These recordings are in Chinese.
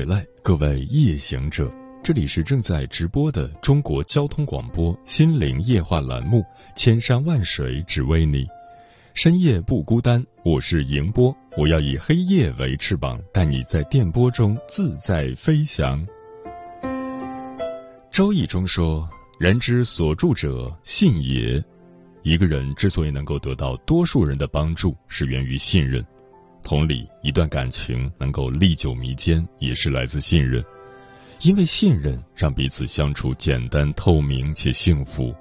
回来，各位夜行者，这里是正在直播的中国交通广播心灵夜话栏目《千山万水只为你》，深夜不孤单，我是迎波，我要以黑夜为翅膀，带你在电波中自在飞翔。周易中说：“人之所助者，信也。”一个人之所以能够得到多数人的帮助，是源于信任。同理，一段感情能够历久弥坚，也是来自信任。因为信任，让彼此相处简单、透明且幸福。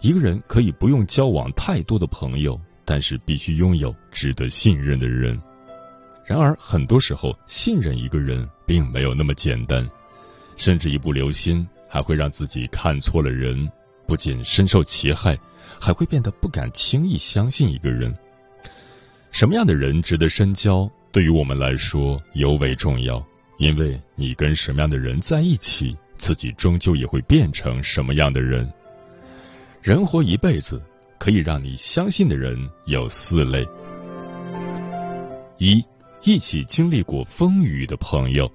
一个人可以不用交往太多的朋友，但是必须拥有值得信任的人。然而，很多时候，信任一个人并没有那么简单，甚至一不留心，还会让自己看错了人，不仅深受其害，还会变得不敢轻易相信一个人。什么样的人值得深交，对于我们来说尤为重要，因为你跟什么样的人在一起，自己终究也会变成什么样的人。人活一辈子，可以让你相信的人有四类：一、一起经历过风雨的朋友。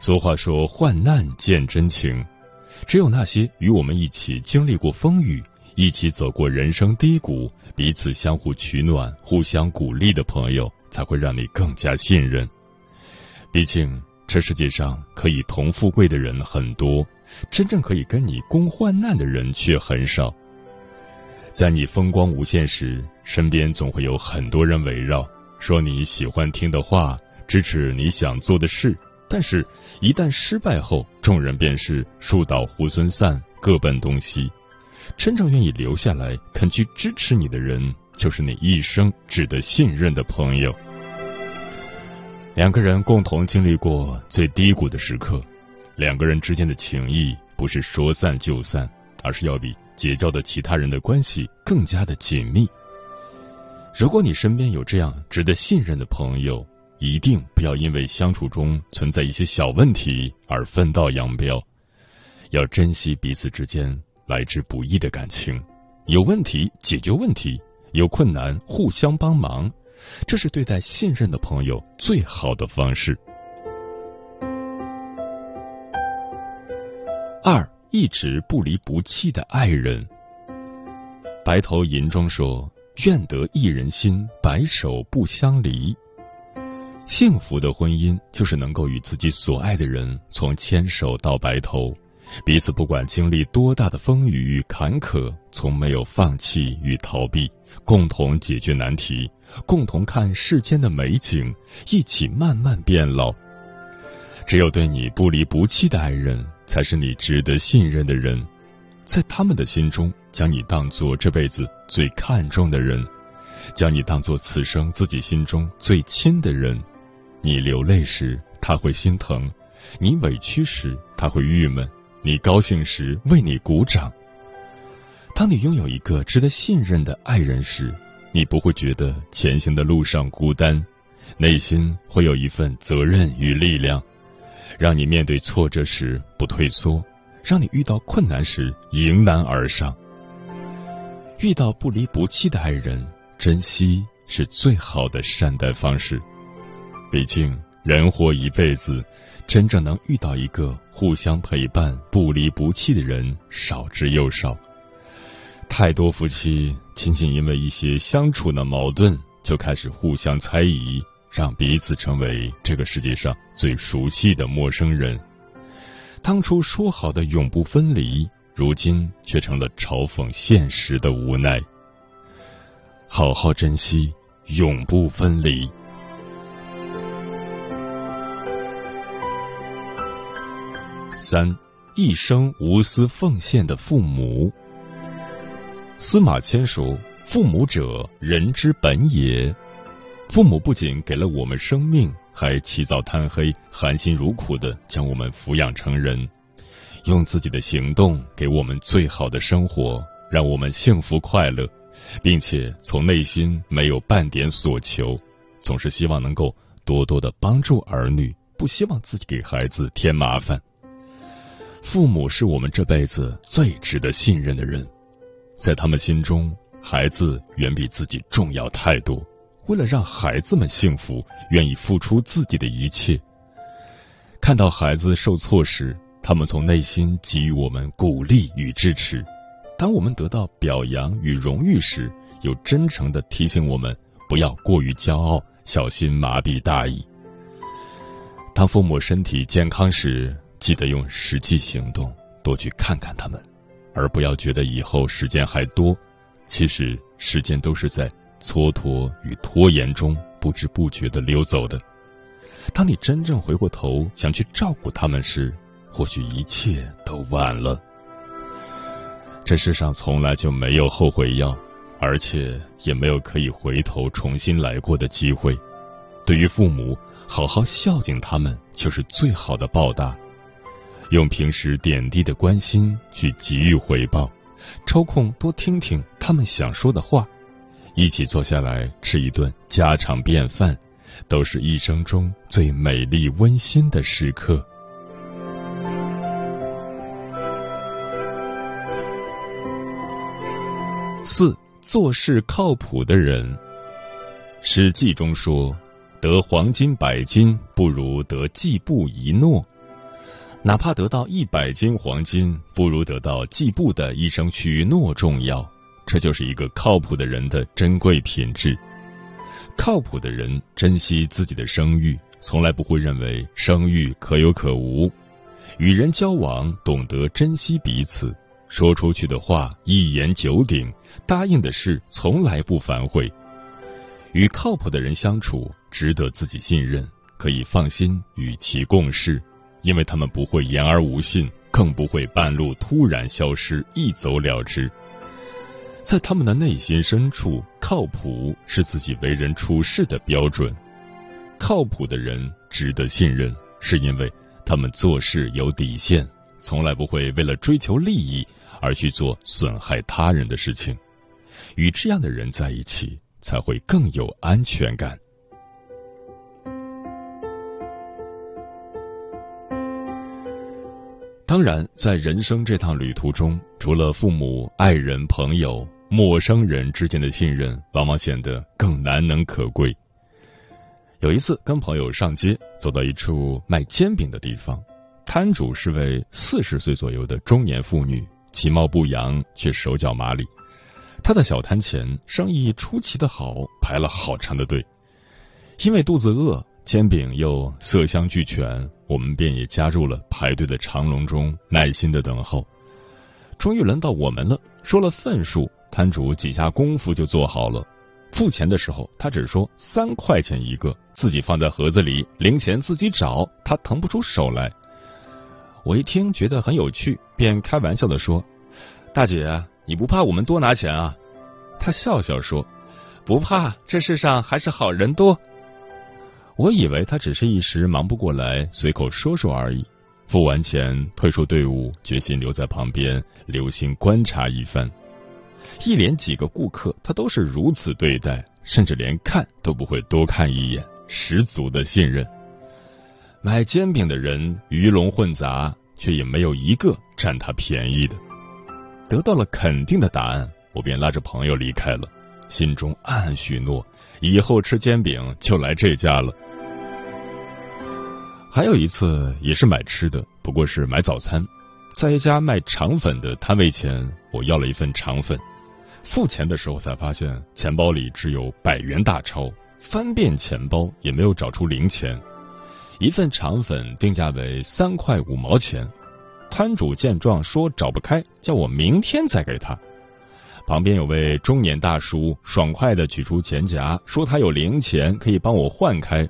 俗话说：“患难见真情。”只有那些与我们一起经历过风雨。一起走过人生低谷，彼此相互取暖、互相鼓励的朋友，才会让你更加信任。毕竟，这世界上可以同富贵的人很多，真正可以跟你共患难的人却很少。在你风光无限时，身边总会有很多人围绕，说你喜欢听的话，支持你想做的事。但是，一旦失败后，众人便是树倒猢狲散，各奔东西。真正愿意留下来、肯去支持你的人，就是你一生值得信任的朋友。两个人共同经历过最低谷的时刻，两个人之间的情谊不是说散就散，而是要比结交的其他人的关系更加的紧密。如果你身边有这样值得信任的朋友，一定不要因为相处中存在一些小问题而分道扬镳，要珍惜彼此之间。来之不易的感情，有问题解决问题，有困难互相帮忙，这是对待信任的朋友最好的方式。二，一直不离不弃的爱人。白头吟中说：“愿得一人心，白首不相离。”幸福的婚姻就是能够与自己所爱的人从牵手到白头。彼此不管经历多大的风雨与坎坷，从没有放弃与逃避，共同解决难题，共同看世间的美景，一起慢慢变老。只有对你不离不弃的爱人，才是你值得信任的人，在他们的心中，将你当做这辈子最看重的人，将你当做此生自己心中最亲的人。你流泪时，他会心疼；你委屈时，他会郁闷。你高兴时为你鼓掌。当你拥有一个值得信任的爱人时，你不会觉得前行的路上孤单，内心会有一份责任与力量，让你面对挫折时不退缩，让你遇到困难时迎难而上。遇到不离不弃的爱人，珍惜是最好的善待方式。毕竟人活一辈子。真正能遇到一个互相陪伴、不离不弃的人少之又少。太多夫妻仅仅因为一些相处的矛盾，就开始互相猜疑，让彼此成为这个世界上最熟悉的陌生人。当初说好的永不分离，如今却成了嘲讽现实的无奈。好好珍惜，永不分离。三，一生无私奉献的父母。司马迁说：“父母者，人之本也。”父母不仅给了我们生命，还起早贪黑、含辛茹苦的将我们抚养成人，用自己的行动给我们最好的生活，让我们幸福快乐，并且从内心没有半点所求，总是希望能够多多的帮助儿女，不希望自己给孩子添麻烦。父母是我们这辈子最值得信任的人，在他们心中，孩子远比自己重要太多。为了让孩子们幸福，愿意付出自己的一切。看到孩子受挫时，他们从内心给予我们鼓励与支持；当我们得到表扬与荣誉时，又真诚的提醒我们不要过于骄傲，小心麻痹大意。当父母身体健康时，记得用实际行动多去看看他们，而不要觉得以后时间还多。其实时间都是在。蹉跎与拖延中不知不觉的溜走的。当你真正回过头想去照顾他们时，或许一切都晚了。这世上从来就没有后悔药，而且也没有可以回头重新来过的机会。对于父母，好好孝敬他们就是最好的报答。用平时点滴的关心去给予回报，抽空多听听他们想说的话。一起坐下来吃一顿家常便饭，都是一生中最美丽温馨的时刻。四做事靠谱的人，《史记》中说：“得黄金百斤，不如得季布一诺。”哪怕得到一百斤黄金，不如得到季布的一声许诺重要。这就是一个靠谱的人的珍贵品质。靠谱的人珍惜自己的声誉，从来不会认为声誉可有可无。与人交往，懂得珍惜彼此，说出去的话一言九鼎，答应的事从来不反悔。与靠谱的人相处，值得自己信任，可以放心与其共事，因为他们不会言而无信，更不会半路突然消失，一走了之。在他们的内心深处，靠谱是自己为人处事的标准。靠谱的人值得信任，是因为他们做事有底线，从来不会为了追求利益而去做损害他人的事情。与这样的人在一起，才会更有安全感。当然，在人生这趟旅途中，除了父母、爱人、朋友。陌生人之间的信任，往往显得更难能可贵。有一次，跟朋友上街，走到一处卖煎饼的地方，摊主是位四十岁左右的中年妇女，其貌不扬，却手脚麻利。她的小摊前生意出奇的好，排了好长的队。因为肚子饿，煎饼又色香俱全，我们便也加入了排队的长龙中，耐心的等候。终于轮到我们了，说了份数。摊主几下功夫就做好了，付钱的时候他只说三块钱一个，自己放在盒子里，零钱自己找，他腾不出手来。我一听觉得很有趣，便开玩笑的说：“大姐，你不怕我们多拿钱啊？”他笑笑说：“不怕，这世上还是好人多。”我以为他只是一时忙不过来，随口说说而已。付完钱，退出队伍，决心留在旁边，留心观察一番。一连几个顾客，他都是如此对待，甚至连看都不会多看一眼，十足的信任。买煎饼的人鱼龙混杂，却也没有一个占他便宜的。得到了肯定的答案，我便拉着朋友离开了，心中暗暗许诺，以后吃煎饼就来这家了。还有一次也是买吃的，不过是买早餐，在一家卖肠粉的摊位前，我要了一份肠粉。付钱的时候才发现钱包里只有百元大钞，翻遍钱包也没有找出零钱。一份肠粉定价为三块五毛钱，摊主见状说找不开，叫我明天再给他。旁边有位中年大叔爽快的取出钱夹，说他有零钱可以帮我换开。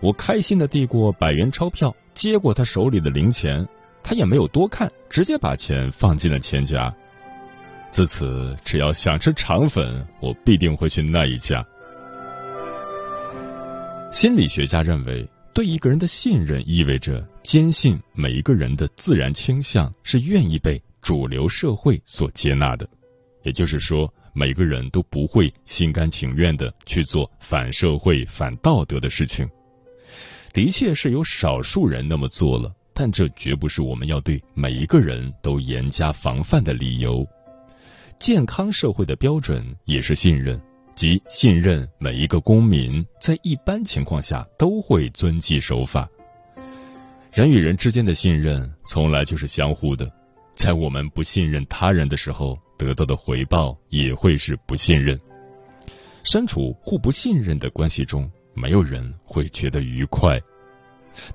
我开心的递过百元钞票，接过他手里的零钱，他也没有多看，直接把钱放进了钱夹。自此，只要想吃肠粉，我必定会去那一家。心理学家认为，对一个人的信任意味着坚信每一个人的自然倾向是愿意被主流社会所接纳的。也就是说，每个人都不会心甘情愿的去做反社会、反道德的事情。的确是有少数人那么做了，但这绝不是我们要对每一个人都严加防范的理由。健康社会的标准也是信任，即信任每一个公民在一般情况下都会遵纪守法。人与人之间的信任从来就是相互的，在我们不信任他人的时候，得到的回报也会是不信任。身处互不信任的关系中。没有人会觉得愉快，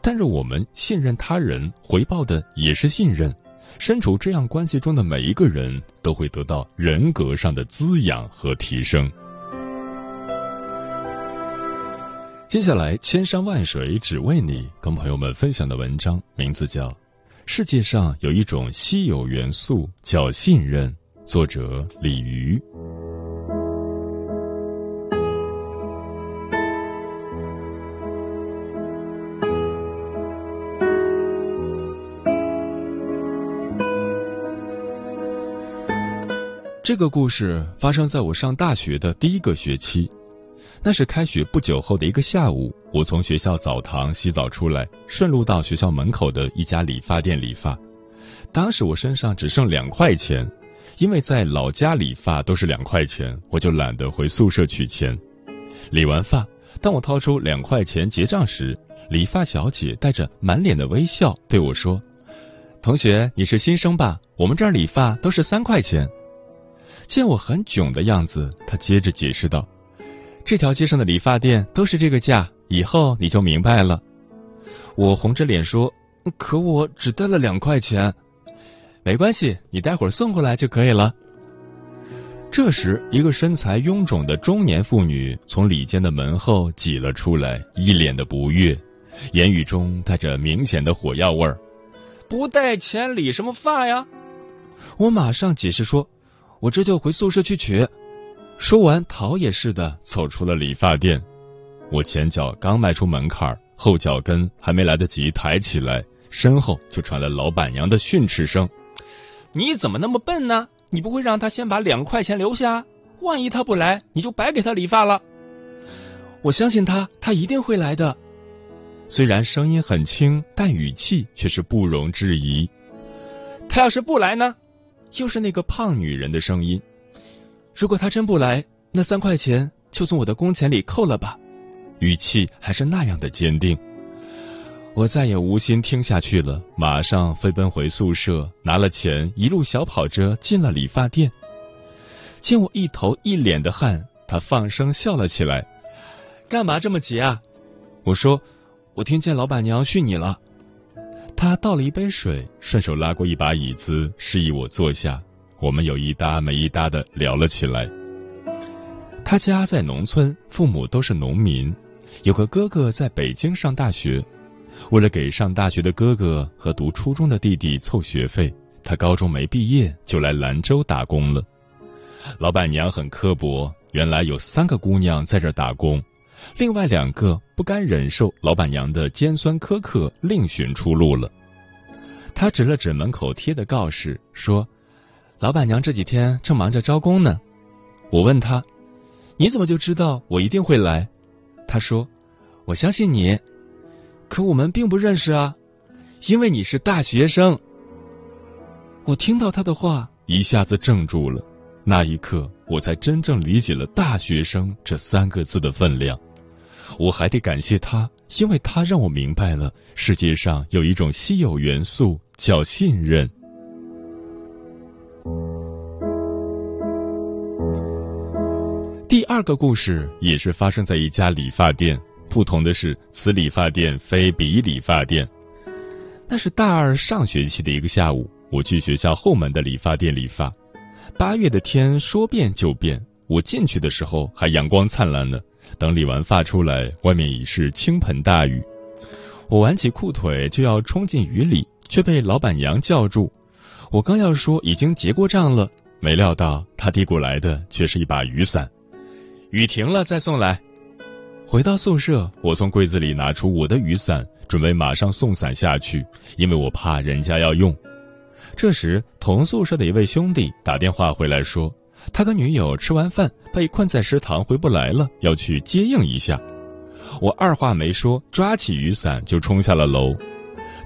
但是我们信任他人，回报的也是信任。身处这样关系中的每一个人都会得到人格上的滋养和提升。接下来，千山万水只为你，跟朋友们分享的文章名字叫《世界上有一种稀有元素叫信任》，作者李瑜。这个故事发生在我上大学的第一个学期，那是开学不久后的一个下午，我从学校澡堂洗澡出来，顺路到学校门口的一家理发店理发。当时我身上只剩两块钱，因为在老家理发都是两块钱，我就懒得回宿舍取钱。理完发，当我掏出两块钱结账时，理发小姐带着满脸的微笑对我说：“同学，你是新生吧？我们这儿理发都是三块钱。”见我很囧的样子，他接着解释道：“这条街上的理发店都是这个价，以后你就明白了。”我红着脸说：“可我只带了两块钱。”没关系，你待会儿送过来就可以了。这时，一个身材臃肿的中年妇女从里间的门后挤了出来，一脸的不悦，言语中带着明显的火药味儿：“不带钱理什么发呀？”我马上解释说。我这就回宿舍去取。说完，逃也似的走出了理发店。我前脚刚迈出门槛后脚跟还没来得及抬起来，身后就传来老板娘的训斥声：“你怎么那么笨呢？你不会让他先把两块钱留下？万一他不来，你就白给他理发了。”我相信他，他一定会来的。虽然声音很轻，但语气却是不容置疑。他要是不来呢？又是那个胖女人的声音。如果他真不来，那三块钱就从我的工钱里扣了吧。语气还是那样的坚定。我再也无心听下去了，马上飞奔回宿舍，拿了钱，一路小跑着进了理发店。见我一头一脸的汗，他放声笑了起来。干嘛这么急啊？我说，我听见老板娘训你了。他倒了一杯水，顺手拉过一把椅子，示意我坐下。我们有一搭没一搭的聊了起来。他家在农村，父母都是农民，有个哥哥在北京上大学。为了给上大学的哥哥和读初中的弟弟凑学费，他高中没毕业就来兰州打工了。老板娘很刻薄，原来有三个姑娘在这打工。另外两个不甘忍受老板娘的尖酸苛刻，另寻出路了。他指了指门口贴的告示，说：“老板娘这几天正忙着招工呢。”我问他：“你怎么就知道我一定会来？”他说：“我相信你。”可我们并不认识啊，因为你是大学生。我听到他的话，一下子怔住了。那一刻，我才真正理解了“大学生”这三个字的分量。我还得感谢他，因为他让我明白了世界上有一种稀有元素叫信任。第二个故事也是发生在一家理发店，不同的是，此理发店非彼理发店。那是大二上学期的一个下午，我去学校后门的理发店理发。八月的天说变就变，我进去的时候还阳光灿烂呢。等理完发出来，外面已是倾盆大雨。我挽起裤腿就要冲进雨里，却被老板娘叫住。我刚要说已经结过账了，没料到她递过来的却是一把雨伞。雨停了再送来。回到宿舍，我从柜子里拿出我的雨伞，准备马上送伞下去，因为我怕人家要用。这时，同宿舍的一位兄弟打电话回来，说他跟女友吃完饭被困在食堂回不来了，要去接应一下。我二话没说，抓起雨伞就冲下了楼。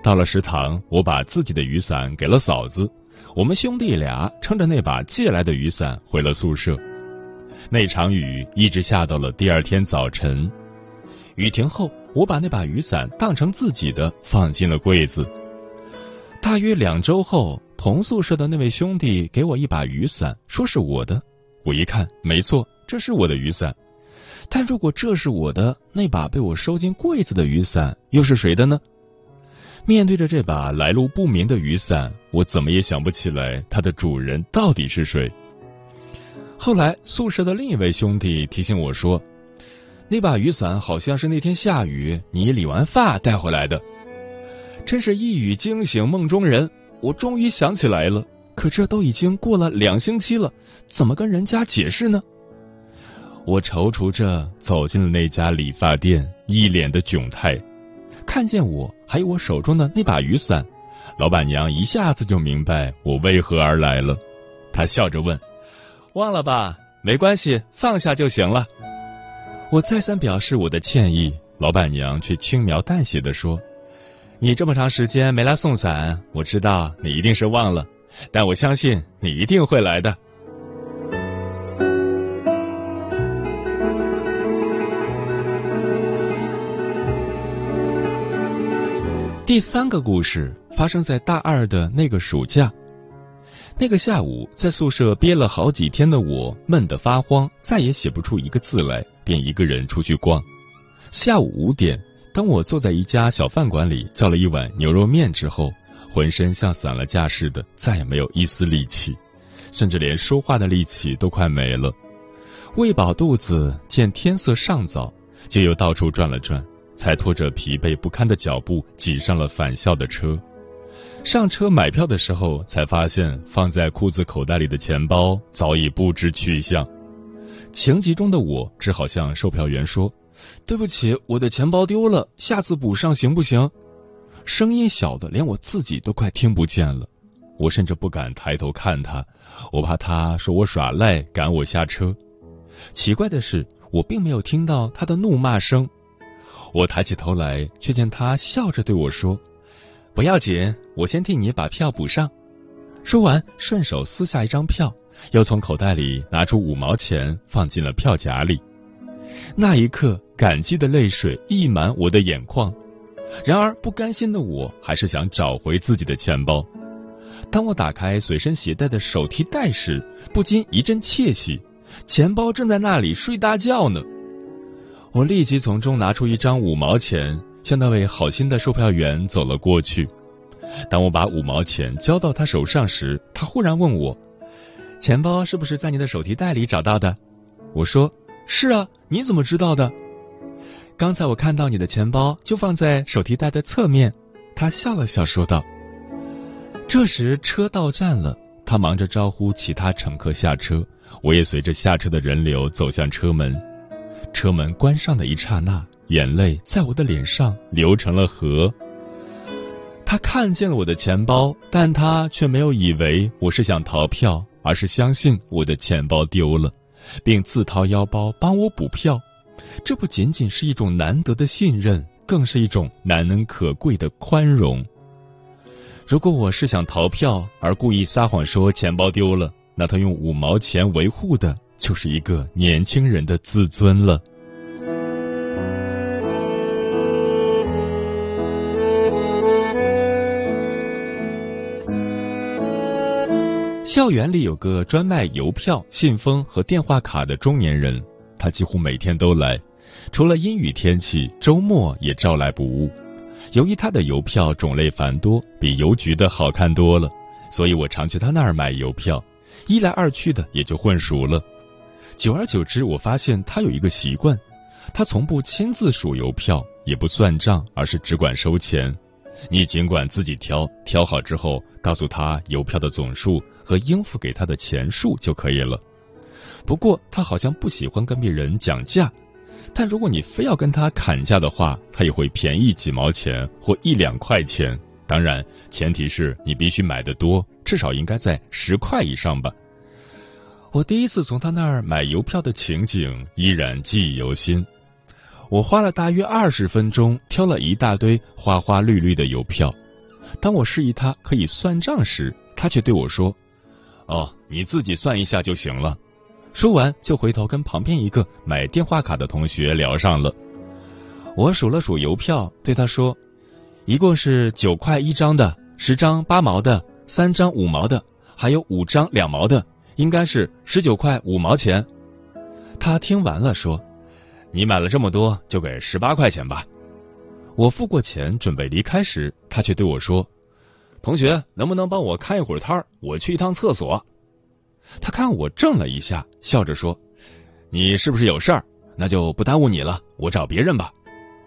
到了食堂，我把自己的雨伞给了嫂子，我们兄弟俩撑着那把借来的雨伞回了宿舍。那场雨一直下到了第二天早晨。雨停后，我把那把雨伞当成自己的，放进了柜子。大约两周后，同宿舍的那位兄弟给我一把雨伞，说是我的。我一看，没错，这是我的雨伞。但如果这是我的，那把被我收进柜子的雨伞又是谁的呢？面对着这把来路不明的雨伞，我怎么也想不起来它的主人到底是谁。后来，宿舍的另一位兄弟提醒我说，那把雨伞好像是那天下雨你理完发带回来的。真是一语惊醒梦中人，我终于想起来了。可这都已经过了两星期了，怎么跟人家解释呢？我踌躇着走进了那家理发店，一脸的窘态。看见我还有我手中的那把雨伞，老板娘一下子就明白我为何而来了。她笑着问：“忘了吧？没关系，放下就行了。”我再三表示我的歉意，老板娘却轻描淡写的说。你这么长时间没来送伞，我知道你一定是忘了，但我相信你一定会来的。第三个故事发生在大二的那个暑假，那个下午，在宿舍憋了好几天的我闷得发慌，再也写不出一个字来，便一个人出去逛。下午五点。当我坐在一家小饭馆里叫了一碗牛肉面之后，浑身像散了架似的，再也没有一丝力气，甚至连说话的力气都快没了。喂饱肚子，见天色尚早，就又到处转了转，才拖着疲惫不堪的脚步挤上了返校的车。上车买票的时候，才发现放在裤子口袋里的钱包早已不知去向。情急中的我只好向售票员说。对不起，我的钱包丢了，下次补上行不行？声音小的连我自己都快听不见了，我甚至不敢抬头看他，我怕他说我耍赖赶我下车。奇怪的是，我并没有听到他的怒骂声。我抬起头来，却见他笑着对我说：“不要紧，我先替你把票补上。”说完，顺手撕下一张票，又从口袋里拿出五毛钱放进了票夹里。那一刻，感激的泪水溢满我的眼眶。然而，不甘心的我还是想找回自己的钱包。当我打开随身携带的手提袋时，不禁一阵窃喜，钱包正在那里睡大觉呢。我立即从中拿出一张五毛钱，向那位好心的售票员走了过去。当我把五毛钱交到他手上时，他忽然问我：“钱包是不是在你的手提袋里找到的？”我说。是啊，你怎么知道的？刚才我看到你的钱包就放在手提袋的侧面。他笑了笑说道。这时车到站了，他忙着招呼其他乘客下车，我也随着下车的人流走向车门。车门关上的一刹那，眼泪在我的脸上流成了河。他看见了我的钱包，但他却没有以为我是想逃票，而是相信我的钱包丢了。并自掏腰包帮我补票，这不仅仅是一种难得的信任，更是一种难能可贵的宽容。如果我是想逃票而故意撒谎说钱包丢了，那他用五毛钱维护的就是一个年轻人的自尊了。校园里有个专卖邮票、信封和电话卡的中年人，他几乎每天都来，除了阴雨天气，周末也照来不误。由于他的邮票种类繁多，比邮局的好看多了，所以我常去他那儿买邮票，一来二去的也就混熟了。久而久之，我发现他有一个习惯，他从不亲自数邮票，也不算账，而是只管收钱。你尽管自己挑，挑好之后告诉他邮票的总数和应付给他的钱数就可以了。不过他好像不喜欢跟别人讲价，但如果你非要跟他砍价的话，他也会便宜几毛钱或一两块钱。当然，前提是你必须买的多，至少应该在十块以上吧。我第一次从他那儿买邮票的情景依然记忆犹新。我花了大约二十分钟挑了一大堆花花绿绿的邮票。当我示意他可以算账时，他却对我说：“哦，你自己算一下就行了。”说完就回头跟旁边一个买电话卡的同学聊上了。我数了数邮票，对他说：“一共是九块一张的，十张八毛的，三张五毛的，还有五张两毛的。”应该是十九块五毛钱。他听完了说：“你买了这么多，就给十八块钱吧。”我付过钱，准备离开时，他却对我说：“同学，能不能帮我看一会儿摊儿？我去一趟厕所。”他看我怔了一下，笑着说：“你是不是有事儿？那就不耽误你了，我找别人吧。”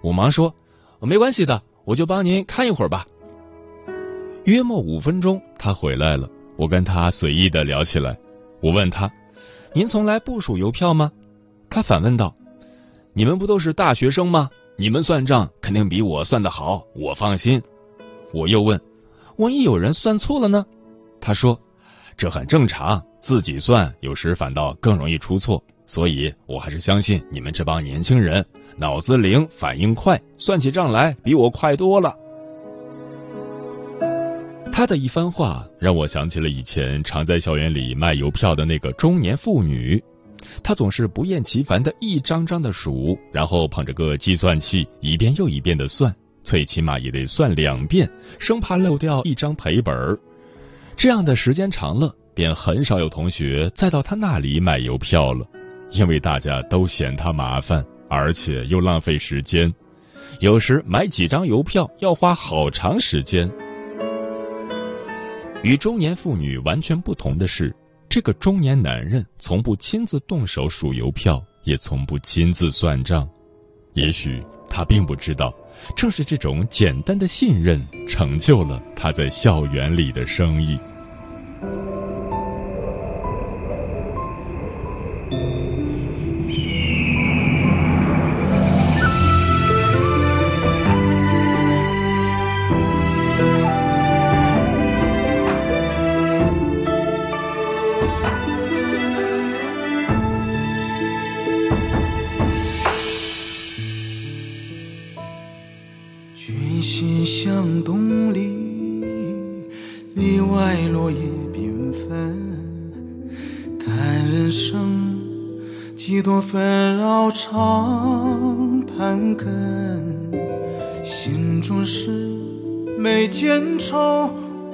我忙说：“没关系的，我就帮您看一会儿吧。”约莫五分钟，他回来了，我跟他随意的聊起来。我问他：“您从来不数邮票吗？”他反问道：“你们不都是大学生吗？你们算账肯定比我算的好，我放心。”我又问：“万一有人算错了呢？”他说：“这很正常，自己算有时反倒更容易出错，所以我还是相信你们这帮年轻人，脑子灵，反应快，算起账来比我快多了。”他的一番话让我想起了以前常在校园里卖邮票的那个中年妇女，她总是不厌其烦的一张张的数，然后捧着个计算器一遍又一遍的算，最起码也得算两遍，生怕漏掉一张赔本儿。这样的时间长了，便很少有同学再到他那里买邮票了，因为大家都嫌他麻烦，而且又浪费时间，有时买几张邮票要花好长时间。与中年妇女完全不同的是，这个中年男人从不亲自动手数邮票，也从不亲自算账。也许他并不知道，正是这种简单的信任，成就了他在校园里的生意。长盘根，心中事眉间愁，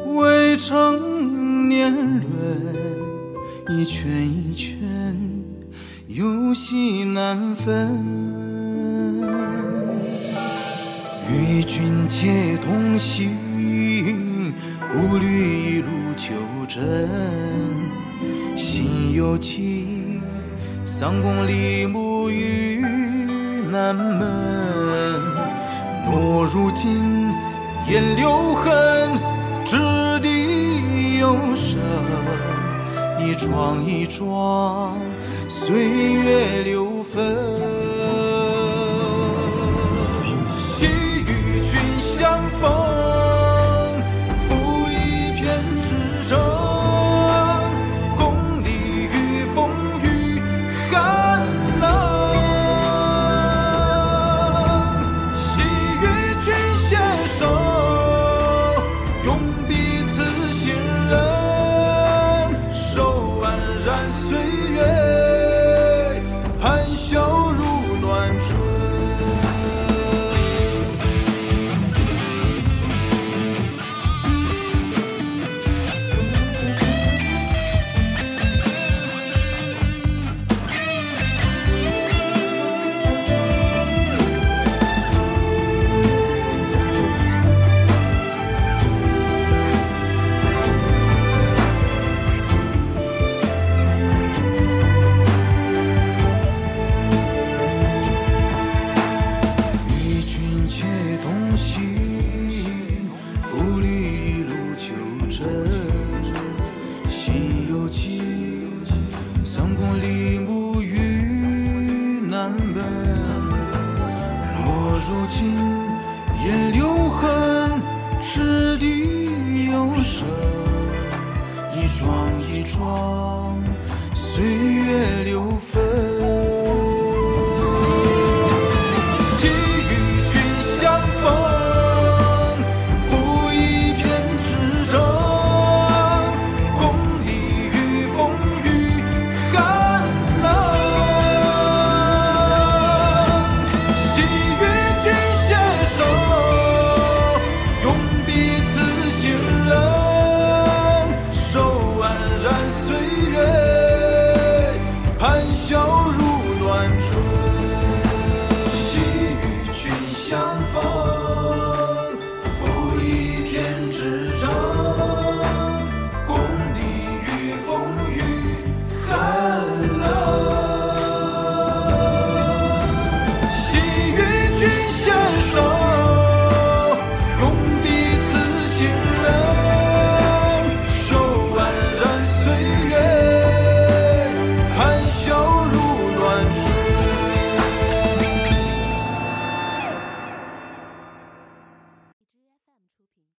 未成年人，一圈一圈，有喜难分。与君且同行，步履一路求真，心有情。三公里目于南门，诺如今烟留痕，掷地有声，一桩一桩岁月留痕。